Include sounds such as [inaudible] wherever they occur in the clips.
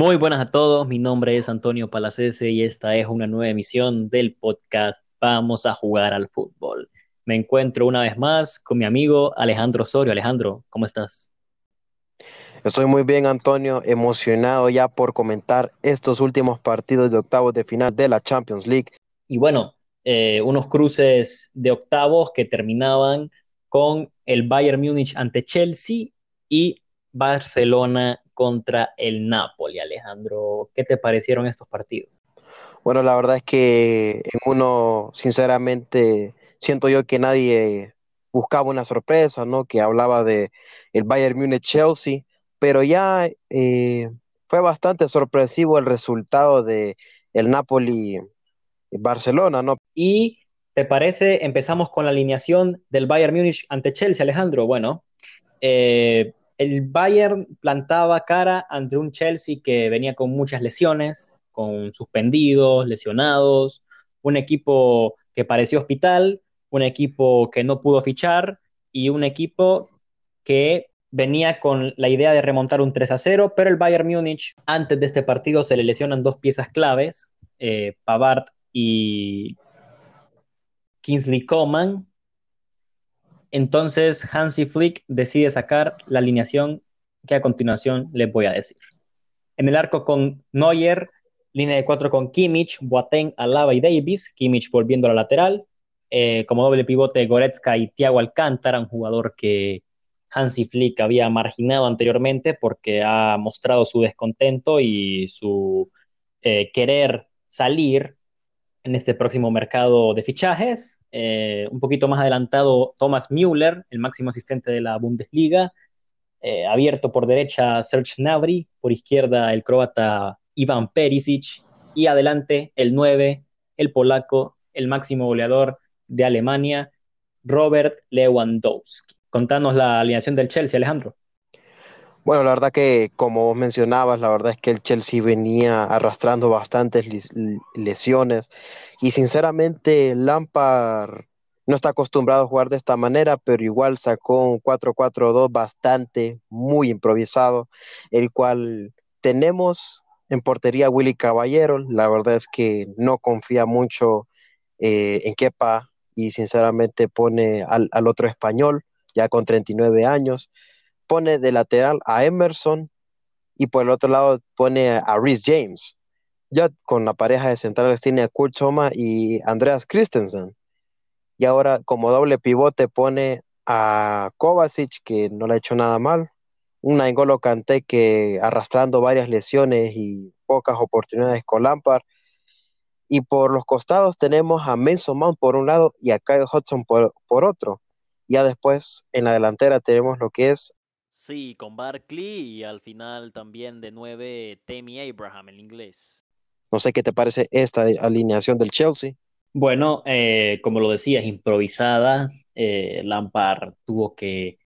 Muy buenas a todos, mi nombre es Antonio Palacese y esta es una nueva emisión del podcast Vamos a jugar al fútbol. Me encuentro una vez más con mi amigo Alejandro Osorio. Alejandro, ¿cómo estás? Estoy muy bien, Antonio, emocionado ya por comentar estos últimos partidos de octavos de final de la Champions League. Y bueno, eh, unos cruces de octavos que terminaban con el Bayern Múnich ante Chelsea y Barcelona contra el Napoli. Alejandro, ¿qué te parecieron estos partidos? Bueno, la verdad es que en uno, sinceramente, siento yo que nadie buscaba una sorpresa, ¿no? Que hablaba de el Bayern Múnich Chelsea, pero ya eh, fue bastante sorpresivo el resultado de el Napoli Barcelona, ¿no? Y ¿te parece? Empezamos con la alineación del Bayern Múnich ante Chelsea, Alejandro. Bueno, eh, el Bayern plantaba cara ante un Chelsea que venía con muchas lesiones, con suspendidos, lesionados, un equipo que parecía hospital, un equipo que no pudo fichar y un equipo que venía con la idea de remontar un 3 a 0, pero el Bayern Múnich antes de este partido se le lesionan dos piezas claves, eh, Pavard y Kingsley Coman, entonces Hansi Flick decide sacar la alineación que a continuación les voy a decir. En el arco con Neuer, línea de cuatro con Kimmich, Boateng, Alaba y Davis, Kimmich volviendo a la lateral, eh, como doble pivote Goretzka y Thiago Alcántara, un jugador que Hansi Flick había marginado anteriormente porque ha mostrado su descontento y su eh, querer salir en este próximo mercado de fichajes. Eh, un poquito más adelantado, Thomas Müller, el máximo asistente de la Bundesliga. Eh, abierto por derecha, Serge Gnabry. Por izquierda, el croata Ivan Perisic. Y adelante, el 9, el polaco, el máximo goleador de Alemania, Robert Lewandowski. Contanos la alineación del Chelsea, Alejandro. Bueno, la verdad que como vos mencionabas, la verdad es que el Chelsea venía arrastrando bastantes lesiones y sinceramente Lampard no está acostumbrado a jugar de esta manera, pero igual sacó un 4-4-2 bastante, muy improvisado, el cual tenemos en portería Willy Caballero, la verdad es que no confía mucho eh, en Kepa y sinceramente pone al otro español, ya con 39 años pone de lateral a Emerson y por el otro lado pone a Rhys James. Ya con la pareja de centrales tiene a Kurt Soma y Andreas Christensen. Y ahora como doble pivote pone a Kovacic, que no le ha hecho nada mal. Una Engolo Kanté que arrastrando varias lesiones y pocas oportunidades con Lampard. Y por los costados tenemos a Mason Mount por un lado y a Kyle Hudson por, por otro. Ya después en la delantera tenemos lo que es Sí, con Barkley y al final también de nueve Temi Abraham en inglés. No sé qué te parece esta alineación del Chelsea. Bueno, eh, como lo decías, improvisada. Eh, Lampard tuvo que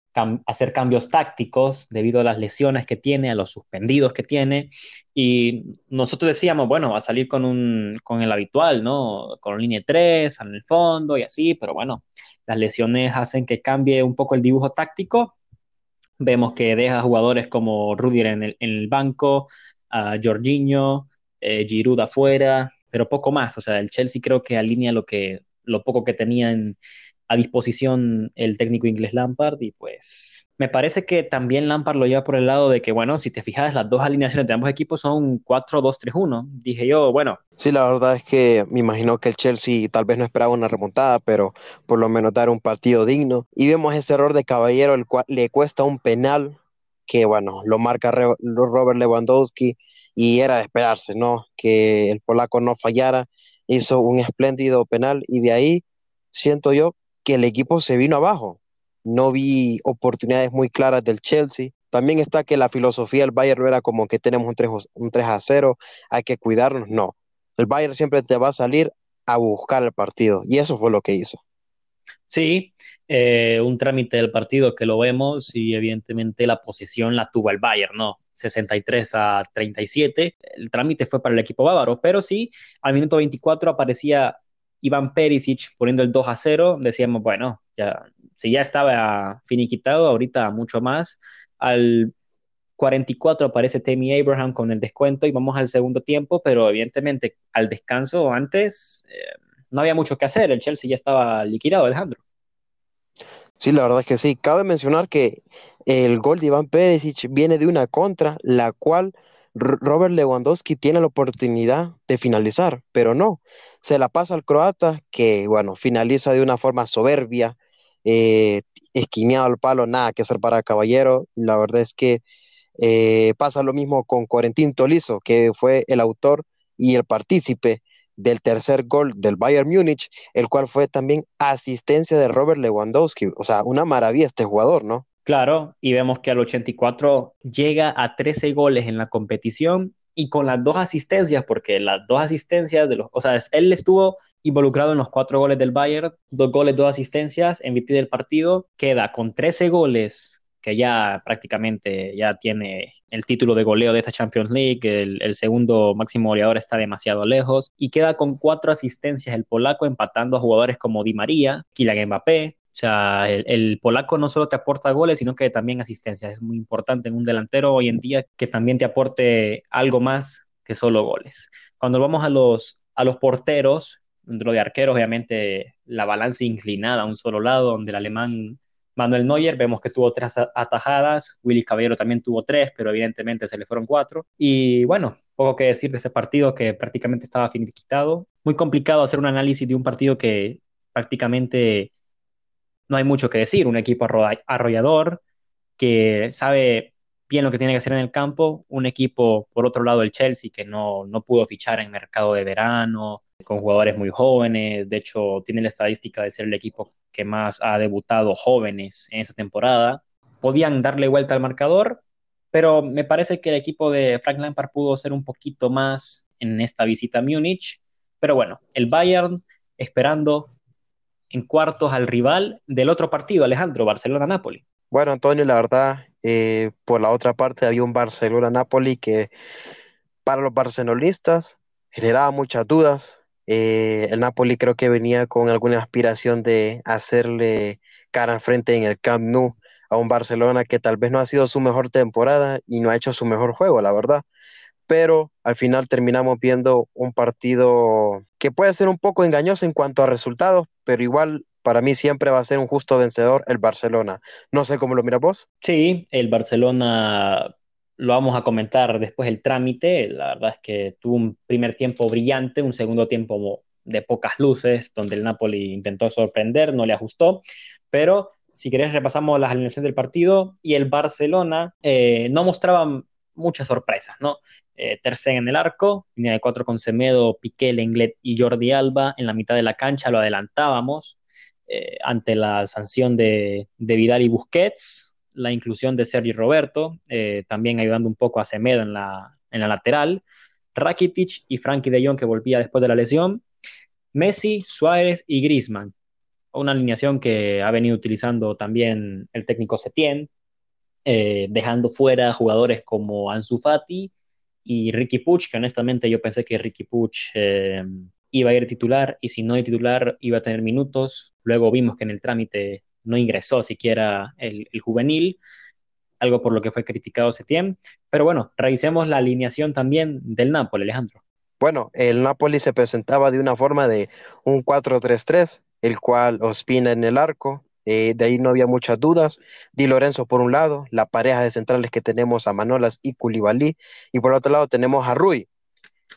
hacer cambios tácticos debido a las lesiones que tiene, a los suspendidos que tiene. Y nosotros decíamos, bueno, va a salir con, un, con el habitual, ¿no? Con línea 3 en el fondo y así, pero bueno, las lesiones hacen que cambie un poco el dibujo táctico Vemos que deja jugadores como Rudiger en el, banco, a Jorginho, eh, Giroud afuera, pero poco más. O sea, el Chelsea creo que alinea lo, que, lo poco que tenía a disposición el técnico inglés Lampard y pues me parece que también Lampard lo lleva por el lado de que, bueno, si te fijas, las dos alineaciones de ambos equipos son 4-2-3-1. Dije yo, bueno. Sí, la verdad es que me imagino que el Chelsea tal vez no esperaba una remontada, pero por lo menos dar un partido digno. Y vemos ese error de Caballero, el cual le cuesta un penal, que bueno, lo marca Robert Lewandowski y era de esperarse, ¿no? Que el polaco no fallara, hizo un espléndido penal y de ahí siento yo que el equipo se vino abajo no vi oportunidades muy claras del Chelsea. También está que la filosofía del Bayern era como que tenemos un 3, un 3 a 0, hay que cuidarnos. No, el Bayern siempre te va a salir a buscar el partido y eso fue lo que hizo. Sí, eh, un trámite del partido que lo vemos y evidentemente la posición la tuvo el Bayern, ¿no? 63 a 37. El trámite fue para el equipo bávaro, pero sí, al minuto 24 aparecía Iván Perisic poniendo el 2 a 0. Decíamos, bueno, ya si ya estaba finiquitado, ahorita mucho más. Al 44 aparece Tammy Abraham con el descuento y vamos al segundo tiempo, pero evidentemente al descanso antes eh, no había mucho que hacer, el Chelsea ya estaba liquidado, Alejandro. Sí, la verdad es que sí. Cabe mencionar que el gol de Iván Perisic viene de una contra, la cual Robert Lewandowski tiene la oportunidad de finalizar, pero no. Se la pasa al croata, que bueno, finaliza de una forma soberbia, eh, esquineado al palo, nada que hacer para Caballero. La verdad es que eh, pasa lo mismo con Corentín Tolizo, que fue el autor y el partícipe del tercer gol del Bayern Múnich, el cual fue también asistencia de Robert Lewandowski. O sea, una maravilla este jugador, ¿no? Claro, y vemos que al 84 llega a 13 goles en la competición y con las dos asistencias, porque las dos asistencias de los, o sea, él estuvo involucrado en los cuatro goles del Bayern, dos goles, dos asistencias, MVP del partido, queda con 13 goles que ya prácticamente ya tiene el título de goleo de esta Champions League, el, segundo máximo goleador está demasiado lejos y queda con cuatro asistencias el polaco empatando a jugadores como Di María, Kylian Mbappé, o sea, el, polaco no solo te aporta goles, sino que también asistencias. Es muy importante en un delantero hoy en día que también te aporte algo más que solo goles. Cuando vamos a los, a los porteros, dentro de arqueros, obviamente la balanza inclinada a un solo lado, donde el alemán Manuel Neuer, vemos que tuvo tres atajadas, Willy Caballero también tuvo tres, pero evidentemente se le fueron cuatro. Y bueno, poco que decir de ese partido que prácticamente estaba finiquitado. Muy complicado hacer un análisis de un partido que prácticamente no hay mucho que decir. Un equipo arrollador que sabe bien lo que tiene que hacer en el campo. Un equipo, por otro lado, el Chelsea, que no, no pudo fichar en mercado de verano, con jugadores muy jóvenes. De hecho, tiene la estadística de ser el equipo que más ha debutado jóvenes en esta temporada. Podían darle vuelta al marcador, pero me parece que el equipo de Frank Lampard pudo ser un poquito más en esta visita a Múnich. Pero bueno, el Bayern esperando en cuartos al rival del otro partido, Alejandro, Barcelona-Napoli. Bueno, Antonio, la verdad, eh, por la otra parte había un Barcelona-Napoli que para los barcelonistas generaba muchas dudas, eh, el Napoli creo que venía con alguna aspiración de hacerle cara al frente en el Camp Nou a un Barcelona que tal vez no ha sido su mejor temporada y no ha hecho su mejor juego, la verdad. Pero al final terminamos viendo un partido que puede ser un poco engañoso en cuanto a resultados, pero igual para mí siempre va a ser un justo vencedor el Barcelona. No sé cómo lo miras vos. Sí, el Barcelona lo vamos a comentar después el trámite. La verdad es que tuvo un primer tiempo brillante, un segundo tiempo de pocas luces, donde el Napoli intentó sorprender, no le ajustó, pero si querés repasamos las alineaciones del partido y el Barcelona eh, no mostraba muchas sorpresas, ¿no? Eh, en el arco, línea de cuatro con Semedo, Piqué, Lenglet y Jordi Alba en la mitad de la cancha, lo adelantábamos eh, ante la sanción de, de Vidal y Busquets, la inclusión de Sergi Roberto, eh, también ayudando un poco a Semedo en la, en la lateral, Rakitic y Frankie de Jong que volvía después de la lesión, Messi, Suárez y Griezmann. Una alineación que ha venido utilizando también el técnico Setien, eh, dejando fuera jugadores como Ansu Fati y Ricky Puch, que honestamente yo pensé que Ricky Puch eh, iba a ir titular y si no de titular iba a tener minutos. Luego vimos que en el trámite no ingresó siquiera el, juvenil, algo por lo que fue criticado Setien. Pero bueno, revisemos la alineación también del Napoli, Alejandro. Bueno, el Napoli se presentaba de una forma de un 4-3-3, el cual Ospina en el arco, eh, de ahí no había muchas dudas. Di Lorenzo por un lado, la pareja de centrales que tenemos a Manolas y Koulibaly, y por otro lado tenemos a Rui.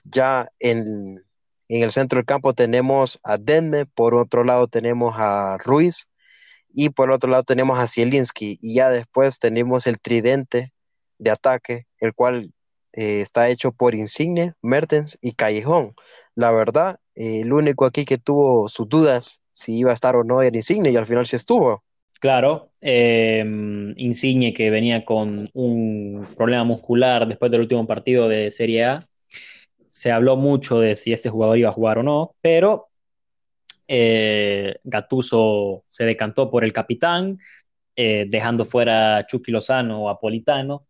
Ya en, en el centro del campo tenemos a Denme, por otro lado tenemos a Ruiz, y por otro lado tenemos a Zielinski y ya después tenemos el tridente de ataque, el cual eh, está hecho por Insigne, Mertens y Callejón. La verdad, el único aquí que tuvo sus dudas si iba a estar o no era Insigne y al final sí estuvo. Claro, em, Insigne que venía con un problema muscular después del último partido de Serie A. Se habló mucho de si este jugador iba a jugar o no, pero eh, Gatuso se decantó por el capitán, eh, dejando fuera a Chucky Lozano o Apolitano.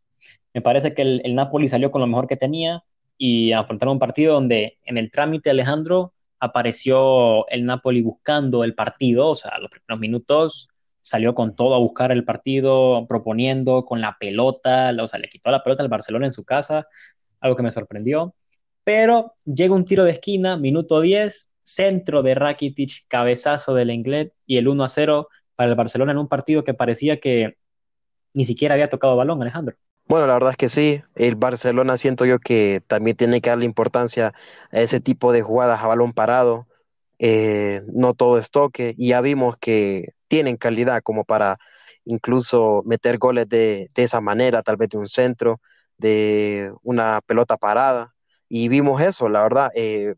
Me parece que el, Napoli salió con lo mejor que tenía y afrontaron un partido donde en el trámite Alejandro apareció el Napoli buscando el partido, o sea, los primeros minutos salió con todo a buscar el partido, proponiendo con la pelota, o sea, le quitó la pelota al Barcelona en su casa, algo que me sorprendió. Pero llega un tiro de esquina, minuto 10, centro de Rakitic, cabezazo del Inglés y el 1 a 0 para el Barcelona en un partido que parecía que ni siquiera había tocado balón, Alejandro. Bueno, la verdad es que sí, el Barcelona siento yo que también tiene que darle importancia a ese tipo de jugadas a balón parado, eh, no todo es toque, y ya vimos que tienen calidad como para incluso meter goles de, esa manera, tal vez de un centro, de una pelota parada, y vimos eso, la verdad, eh,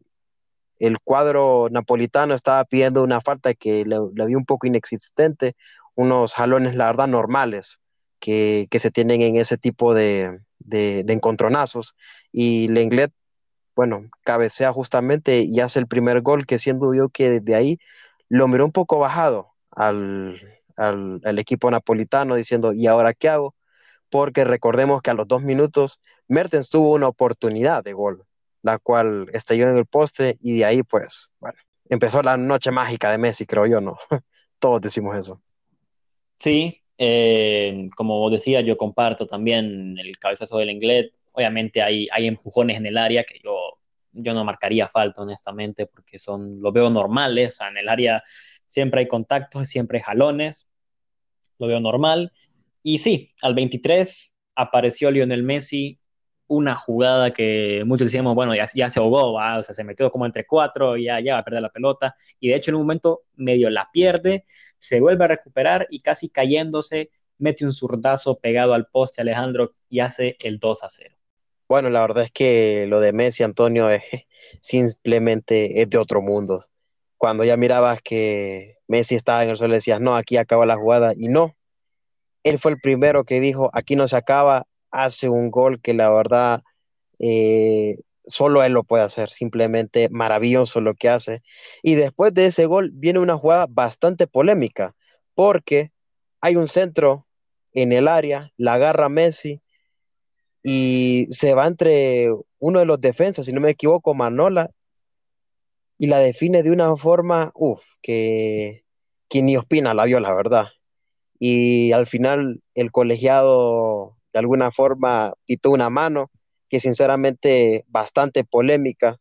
el cuadro napolitano estaba pidiendo una falta que le, le vi un poco inexistente, unos jalones, la verdad, normales que, se tienen en ese tipo de, encontronazos. Y Lenglet, bueno, cabecea justamente y hace el primer gol, que siendo yo que desde ahí lo miró un poco bajado al, equipo napolitano, diciendo, ¿y ahora qué hago? Porque recordemos que a los dos minutos Mertens tuvo una oportunidad de gol, la cual estalló en el postre y de ahí, pues, bueno, empezó la noche mágica de Messi, creo yo, ¿no? [laughs] Todos decimos eso. Sí, eh, como decía, yo comparto también el cabezazo del inglés. Obviamente hay, hay empujones en el área que yo, yo no marcaría falta, honestamente, porque son, lo veo normales. O sea, en el área siempre hay contactos, siempre hay jalones. Lo veo normal. Y sí, al 23 apareció Lionel Messi, una jugada que muchos decíamos, bueno, ya, ya se ahogó, o sea, se metió como entre cuatro ya, ya va a perder la pelota. Y de hecho, en un momento medio la pierde se vuelve a recuperar y casi cayéndose, mete un zurdazo pegado al poste Alejandro y hace el 2 a 0. Bueno, la verdad es que lo de Messi, Antonio, es [laughs] simplemente es de otro mundo. Cuando ya mirabas que Messi estaba en el suelo, decías, no, aquí acaba la jugada, y no. Él fue el primero que dijo, aquí no se acaba, hace un gol que la verdad eh, solo él lo puede hacer, simplemente maravilloso lo que hace. Y después de ese gol viene una jugada bastante polémica, porque hay un centro en el área, la agarra Messi y se va entre uno de los defensas, si no me equivoco, Manola, y la define de una forma, uff, que, que ni Ospina la vio, la verdad. Y al final el colegiado de alguna forma quitó una mano que sinceramente bastante polémica.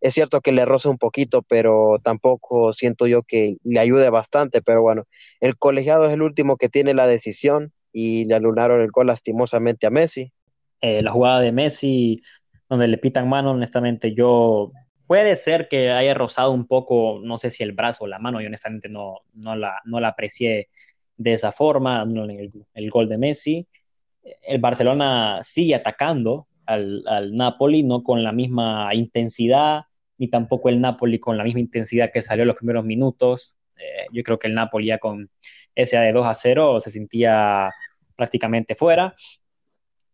Es cierto que le roza un poquito, pero tampoco siento yo que le ayude bastante. Pero bueno, el colegiado es el último que tiene la decisión y le alunaron el gol lastimosamente a Messi. Eh, la jugada de Messi, donde le pitan mano, honestamente, yo puede ser que haya rozado un poco, no sé si el brazo o la mano, yo honestamente no, no, la, no la aprecié de esa forma, el, el gol de Messi. El Barcelona sigue atacando, al, Napoli, no con la misma intensidad, ni tampoco el Napoli con la misma intensidad que salió en los primeros minutos. Eh, yo creo que el Napoli ya con ese de 2 a 0 se sentía prácticamente fuera.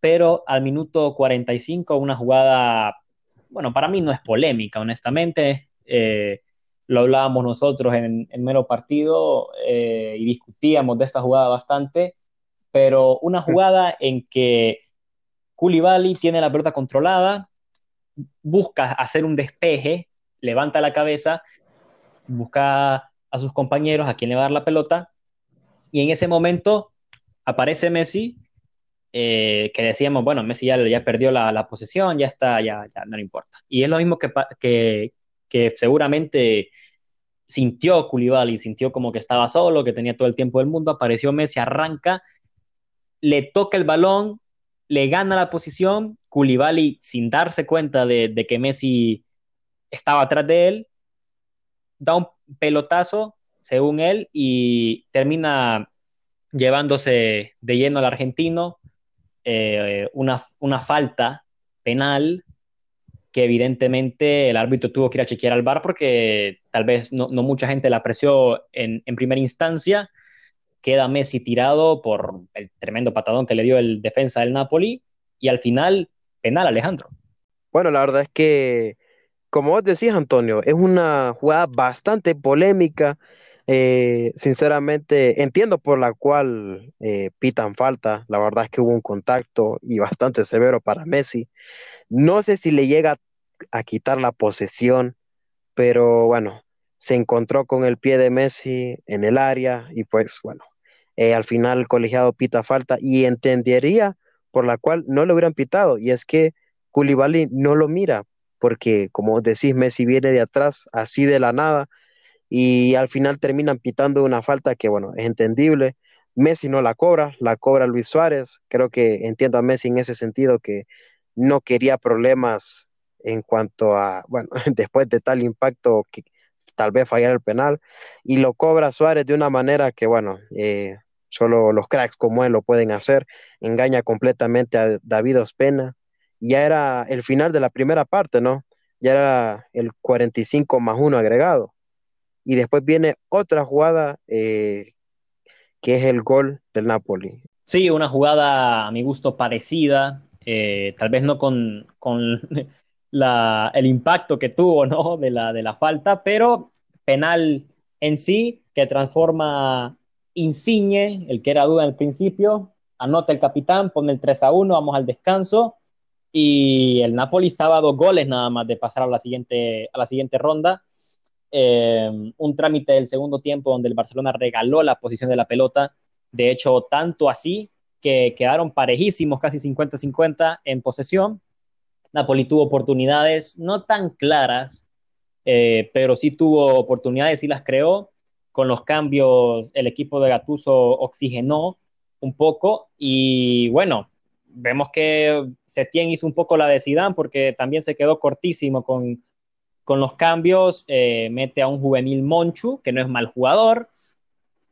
Pero al minuto 45, una jugada, bueno, para mí no es polémica, honestamente. Eh, lo hablábamos nosotros en el mero partido eh, y discutíamos de esta jugada bastante, pero una jugada en que Koulibaly tiene la pelota controlada, busca hacer un despeje, levanta la cabeza, busca a sus compañeros a quien le va a dar la pelota, y en ese momento aparece Messi, eh, que decíamos, bueno, Messi ya, ya perdió la, posesión, ya está, ya, ya no le importa. Y es lo mismo que, que, que seguramente sintió Koulibaly, sintió como que estaba solo, que tenía todo el tiempo del mundo, apareció Messi, arranca, le toca el balón, le gana la posición, Koulibaly sin darse cuenta de, que Messi estaba atrás de él, da un pelotazo, según él, y termina llevándose de lleno al argentino, eh, una, falta penal que evidentemente el árbitro tuvo que ir a chequear al bar porque tal vez no, mucha gente la apreció en primera instancia, queda Messi tirado por el tremendo patadón que le dio el defensa del Napoli y al final penal Alejandro. Bueno, la verdad es que, como vos decías, Antonio, es una jugada bastante polémica. Eh, sinceramente, entiendo por la cual eh, pitan falta. La verdad es que hubo un contacto y bastante severo para Messi. No sé si le llega a quitar la posesión, pero bueno, se encontró con el pie de Messi en el área y pues bueno, eh, al final el colegiado pita falta y entendería por la cual no lo hubieran pitado, y es que Koulibaly no lo mira, porque como decís, Messi viene de atrás, así de la nada, y al final terminan pitando una falta que, bueno, es entendible. Messi no la cobra, la cobra Luis Suárez. Creo que entiendo a Messi en ese sentido que no quería problemas en cuanto a, bueno, [laughs] después de tal impacto que tal vez fallar el penal, y lo cobra Suárez de una manera que, bueno, eh, solo los cracks como él lo pueden hacer, engaña completamente a David Ospena. Ya era el final de la primera parte, ¿no? Ya era el 45 más 1 agregado. Y después viene otra jugada eh, que es el gol del Napoli. Sí, una jugada a mi gusto parecida, eh, tal vez no con, con [laughs] la, el impacto que tuvo ¿no? de, la, de la falta, pero penal en sí que transforma Insigne, el que era duda al principio, anota el capitán, pone el 3 a 1, vamos al descanso y el Napoli estaba a dos goles nada más de pasar a la siguiente, a la siguiente ronda. Eh, un trámite del segundo tiempo donde el Barcelona regaló la posición de la pelota, de hecho tanto así que quedaron parejísimos, casi 50-50 en posesión. Napoli tuvo oportunidades no tan claras, eh, pero sí tuvo oportunidades y las creó con los cambios el equipo de Gatuso oxigenó un poco y bueno, vemos que Setien hizo un poco la de Zidane porque también se quedó cortísimo con, con los cambios, eh, mete a un juvenil Monchu, que no es mal jugador,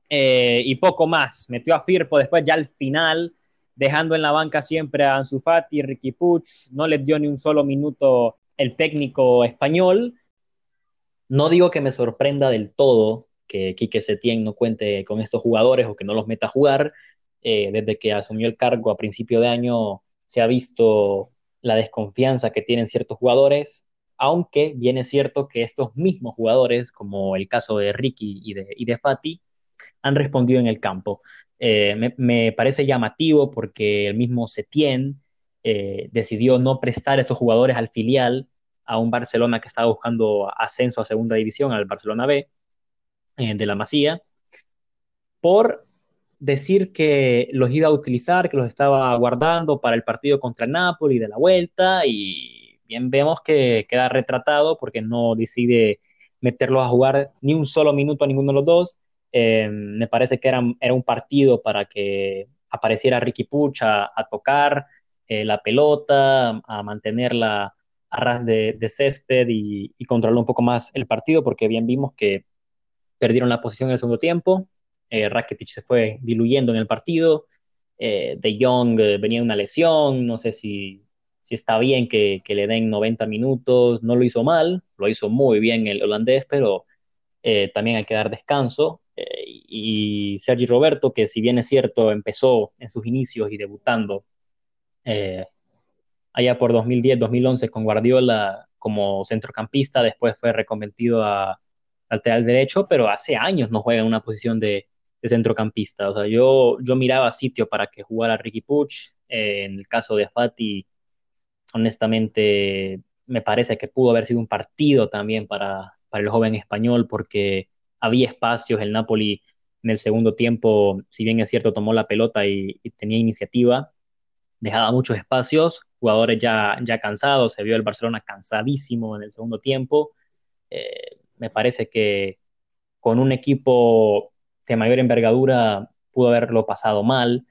eh, y poco más. Metió a Firpo después ya al final, dejando en la banca siempre a Ansu Fati, Ricky Puch, no le dio ni un solo minuto el técnico español. No digo que me sorprenda del todo que Quique Setién no cuente con estos jugadores o que no los meta a jugar. Eh, desde que asumió el cargo a principio de año se ha visto la desconfianza que tienen ciertos jugadores, aunque bien es cierto que estos mismos jugadores, como el caso de Ricky y de, y de Fati, han respondido en el campo. Eh, me, parece llamativo porque el mismo Setién eh, decidió no prestar esos jugadores al filial a un Barcelona que estaba buscando ascenso a segunda división, al Barcelona B, eh, de la Masía, por decir que los iba a utilizar, que los estaba guardando para el partido contra el Napoli de la vuelta y bien vemos que queda retratado porque no decide meterlos a jugar ni un solo minuto a ninguno de los dos. Eh, me parece que era, era un partido para que apareciera Ricky Puch a, tocar eh, la pelota, a mantenerla a ras de, césped y, y, controlar un poco más el partido, porque bien vimos que perdieron la posición en el segundo tiempo, eh, Rakitic se fue diluyendo en el partido, eh, De Jong eh, venía una lesión, no sé si, si está bien que, le den 90 minutos, no lo hizo mal, lo hizo muy bien el holandés, pero eh, también hay que dar descanso. y Sergi Roberto, que si bien es cierto, empezó en sus inicios y debutando allá por 2010-2011 con Guardiola como centrocampista, después fue reconvertido a, lateral derecho, pero hace años no juega en una posición de, centrocampista. O sea, yo, yo miraba sitio para que jugara Ricky Puch. Eh, en el caso de Fati, honestamente, me parece que pudo haber sido un partido también para, para el joven español, porque había espacios. El Napoli en el segundo tiempo, si bien es cierto, tomó la pelota y, tenía iniciativa, dejaba muchos espacios, jugadores ya, ya cansados, se vio el Barcelona cansadísimo en el segundo tiempo. Eh, me parece que con un equipo de mayor envergadura pudo haberlo pasado mal.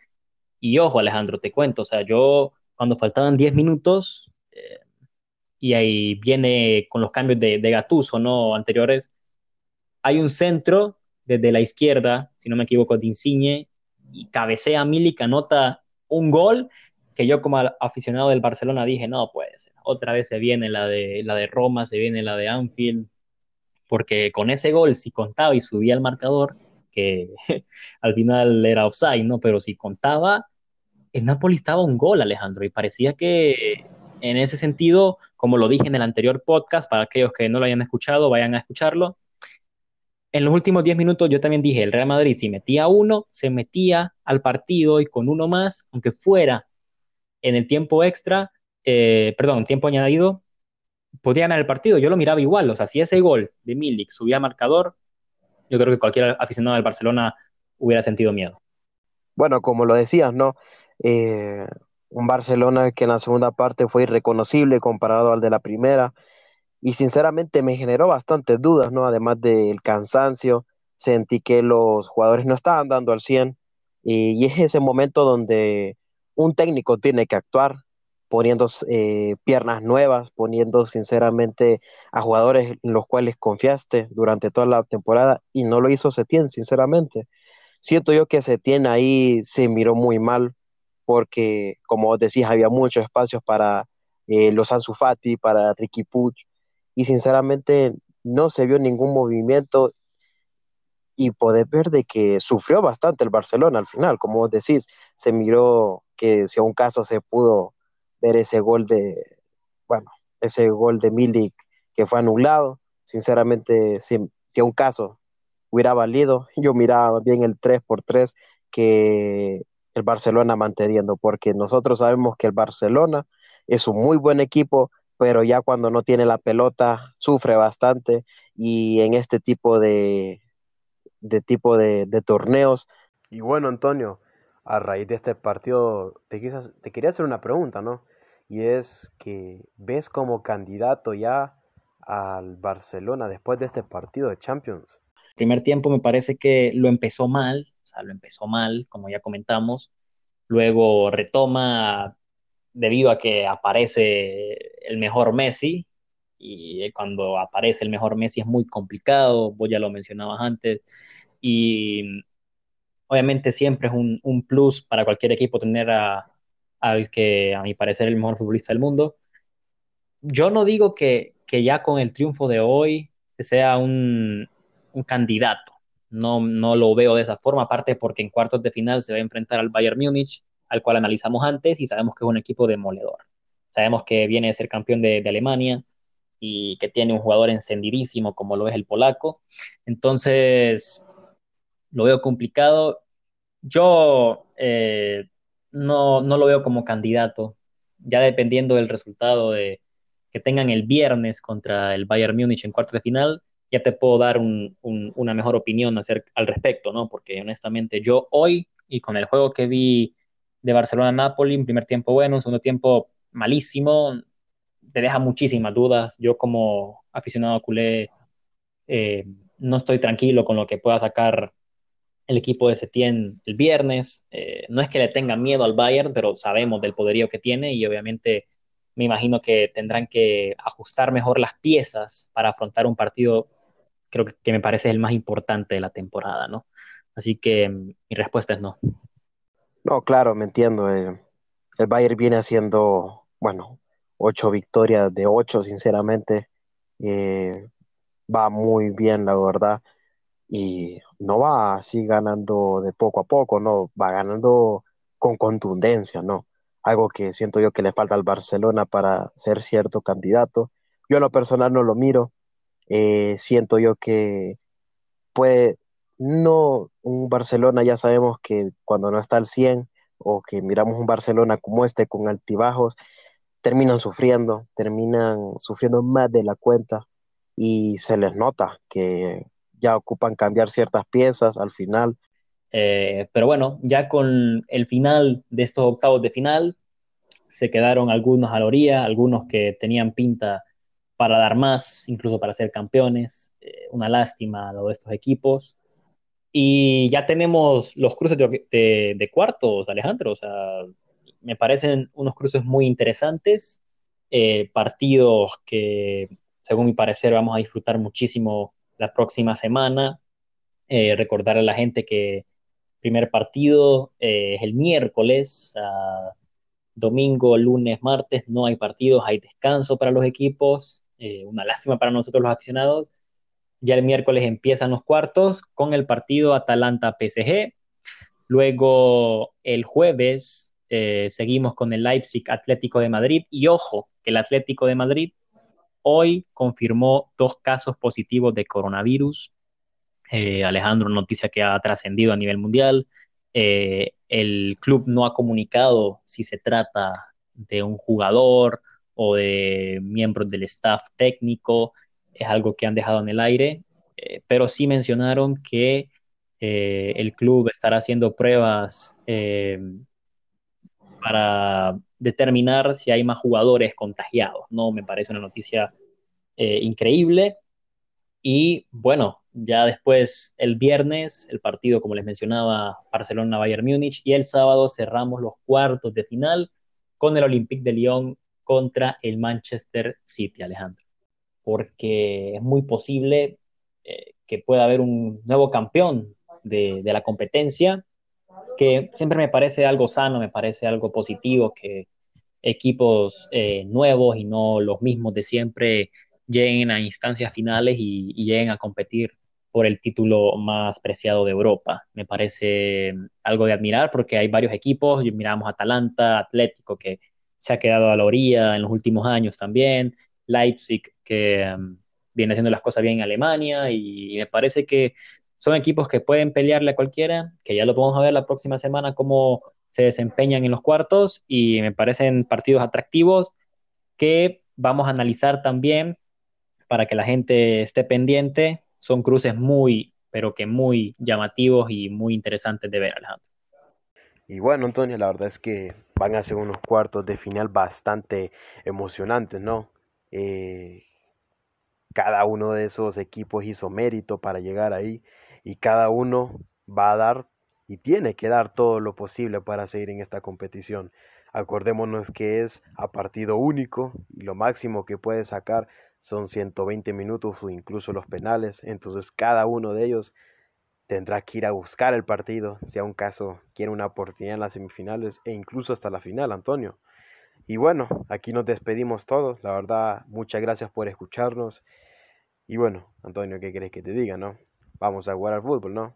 Y ojo, Alejandro, te cuento, o sea, yo cuando faltaban 10 minutos, eh, y ahí viene con los cambios de, de Gatuso, ¿no? Anteriores, hay un centro desde la izquierda, si no me equivoco, de Insigne, y cabecea Milik, anota un gol que yo como aficionado del Barcelona dije, no, pues otra vez se viene la de, la de Roma, se viene la de Anfield, porque con ese gol, si contaba y subía el marcador, que [laughs] al final era offside, ¿no? Pero si contaba, el Napoli estaba un gol, Alejandro, y parecía que en ese sentido, como lo dije en el anterior podcast, para aquellos que no lo hayan escuchado, vayan a escucharlo. En los últimos 10 minutos yo también dije, el Real Madrid si metía uno, se metía al partido y con uno más, aunque fuera en el tiempo extra, eh, perdón, tiempo añadido, podía ganar el partido. Yo lo miraba igual. O sea, si ese gol de Milik subía marcador, yo creo que cualquier aficionado del Barcelona hubiera sentido miedo. Bueno, como lo decías, ¿no? Eh, un Barcelona que en la segunda parte fue irreconocible comparado al de la primera y sinceramente me generó bastantes dudas, ¿no? Además del cansancio, sentí que los jugadores no estaban dando al 100 y, y es ese momento donde un técnico tiene que actuar poniendo eh, piernas nuevas, poniendo sinceramente a jugadores en los cuales confiaste durante toda la temporada y no lo hizo Setién, sinceramente. Siento yo que Setién ahí se miró muy mal porque, como decías, había muchos espacios para eh, los Ansu Fati, para Ricky Puig y sinceramente no se vio ningún movimiento y poder ver de que sufrió bastante el Barcelona al final, como vos decís, se miró que si a un caso se pudo ver ese gol de, bueno, ese gol de Milik que fue anulado, sinceramente, si, si un caso hubiera valido, yo miraba bien el 3 por 3 que el Barcelona manteniendo, porque nosotros sabemos que el Barcelona es un muy buen equipo, pero ya cuando no tiene la pelota sufre bastante y en este tipo de, de tipo de, de torneos. Y bueno, Antonio, a raíz de este partido, te, te quería hacer una pregunta, ¿no? Y es que ves como candidato ya al Barcelona después de este partido de Champions. Primer tiempo me parece que lo empezó mal, o sea, lo empezó mal, como ya comentamos. Luego retoma debido a que aparece el mejor Messi, y cuando aparece el mejor Messi es muy complicado, vos ya lo mencionabas antes, y obviamente siempre es un, un plus para cualquier equipo tener a, al que a mi parecer es el mejor futbolista del mundo. Yo no digo que, que ya con el triunfo de hoy sea un, un candidato, no, no lo veo de esa forma, aparte porque en cuartos de final se va a enfrentar al Bayern Múnich, al cual analizamos antes y sabemos que es un equipo demoledor. Sabemos que viene a ser campeón de, Alemania y que tiene un jugador encendidísimo como lo es el polaco. Entonces, lo veo complicado. Yo eh, no, no lo veo como candidato, ya dependiendo del resultado de, que tengan el viernes contra el Bayern Múnich en cuartos de final, ya te puedo dar un, un, una mejor opinión al respecto, ¿no? Porque honestamente yo hoy y con el juego que vi de Barcelona-Napoli, en primer tiempo bueno, un segundo tiempo malísimo, te deja muchísimas dudas. Yo como aficionado culé eh, no estoy tranquilo con lo que pueda sacar el equipo de Setien el viernes. Eh, no es que le tengan miedo al Bayern, pero sabemos del poderío que tiene y obviamente me imagino que tendrán que ajustar mejor las piezas para afrontar un partido, creo que, que me parece el más importante de la temporada, ¿no? Así que mm, mi respuesta es no. No, claro, me entiendo. Eh, el Bayern viene haciendo, bueno, ocho victorias de ocho, sinceramente. Eh, va muy bien, la verdad y no va así ganando de poco a poco, no, va ganando con contundencia, ¿no? Algo que siento yo que le falta al Barcelona para ser cierto candidato. Yo en lo personal no lo miro, eh, siento yo que puede, no, un Barcelona ya sabemos que cuando no está al 100 o que miramos un Barcelona como este con altibajos, terminan sufriendo, terminan sufriendo más de la cuenta y se les nota que ya ocupan cambiar ciertas piezas al final. Eh, pero bueno, ya con el final de estos octavos de final, se quedaron algunos a la orilla, algunos que tenían pinta para dar más, incluso para ser campeones. Eh, una lástima lo de estos equipos. Y ya tenemos los cruces de, cuartos, Alejandro. O sea, me parecen unos cruces muy interesantes, eh, partidos que, según mi parecer, vamos a disfrutar muchísimo la próxima semana. Eh, recordar a la gente que primer partido eh, es el miércoles, domingo, lunes, martes, no hay partidos, hay descanso para los equipos, eh, una lástima para nosotros los aficionados. Ya el miércoles empiezan los cuartos con el partido Atalanta-PSG. Luego el jueves seguimos con el Leipzig Atlético de Madrid y ojo, que el Atlético de Madrid hoy confirmó dos casos positivos de coronavirus. Eh, Alejandro, noticia que ha trascendido a nivel mundial. Eh, el club no ha comunicado si se trata de un jugador o de miembros del staff técnico. Es algo que han dejado en el aire, eh, pero sí mencionaron que el club estará haciendo pruebas para determinar si hay más jugadores contagiados. No me parece una noticia eh, increíble. Y bueno, ya después el viernes, el partido, como les mencionaba, Barcelona-Bayern Múnich, y el sábado cerramos los cuartos de final con el Olympique de Lyon contra el Manchester City, Alejandro. Porque es muy posible eh, que pueda haber un nuevo campeón de, la competencia, que siempre me parece algo sano, me parece algo positivo, que equipos eh, nuevos y no los mismos de siempre lleguen a instancias finales y, lleguen a competir por el título más preciado de Europa. Me parece algo de admirar porque hay varios equipos, miramos Atalanta, Atlético, que se ha quedado a la orilla en los últimos años también, Leipzig, que um, viene haciendo las cosas bien en Alemania, y, me parece que son equipos que pueden pelearle a cualquiera, que ya lo podemos ver la próxima semana cómo se desempeñan en los cuartos, y me parecen partidos atractivos que vamos a analizar también para que la gente esté pendiente. Son cruces muy, pero que muy llamativos y muy interesantes de ver, Alejandro. Y bueno, Antonio, la verdad es que van a ser unos cuartos de final bastante emocionantes, ¿no? Eh, cada uno de esos equipos hizo mérito para llegar ahí y cada uno va a dar y tiene que dar todo lo posible para seguir en esta competición. Acordémonos que es a partido único y lo máximo que puede sacar son 120 minutos o incluso los penales, entonces cada uno de ellos tendrá que ir a buscar el partido, si a un caso quiere una oportunidad en las semifinales e incluso hasta la final, Antonio. Y bueno, aquí nos despedimos todos, la verdad, muchas gracias por escucharnos. Y bueno, Antonio, ¿qué querés que te diga, no? vamos a jugar al fútbol, ¿no?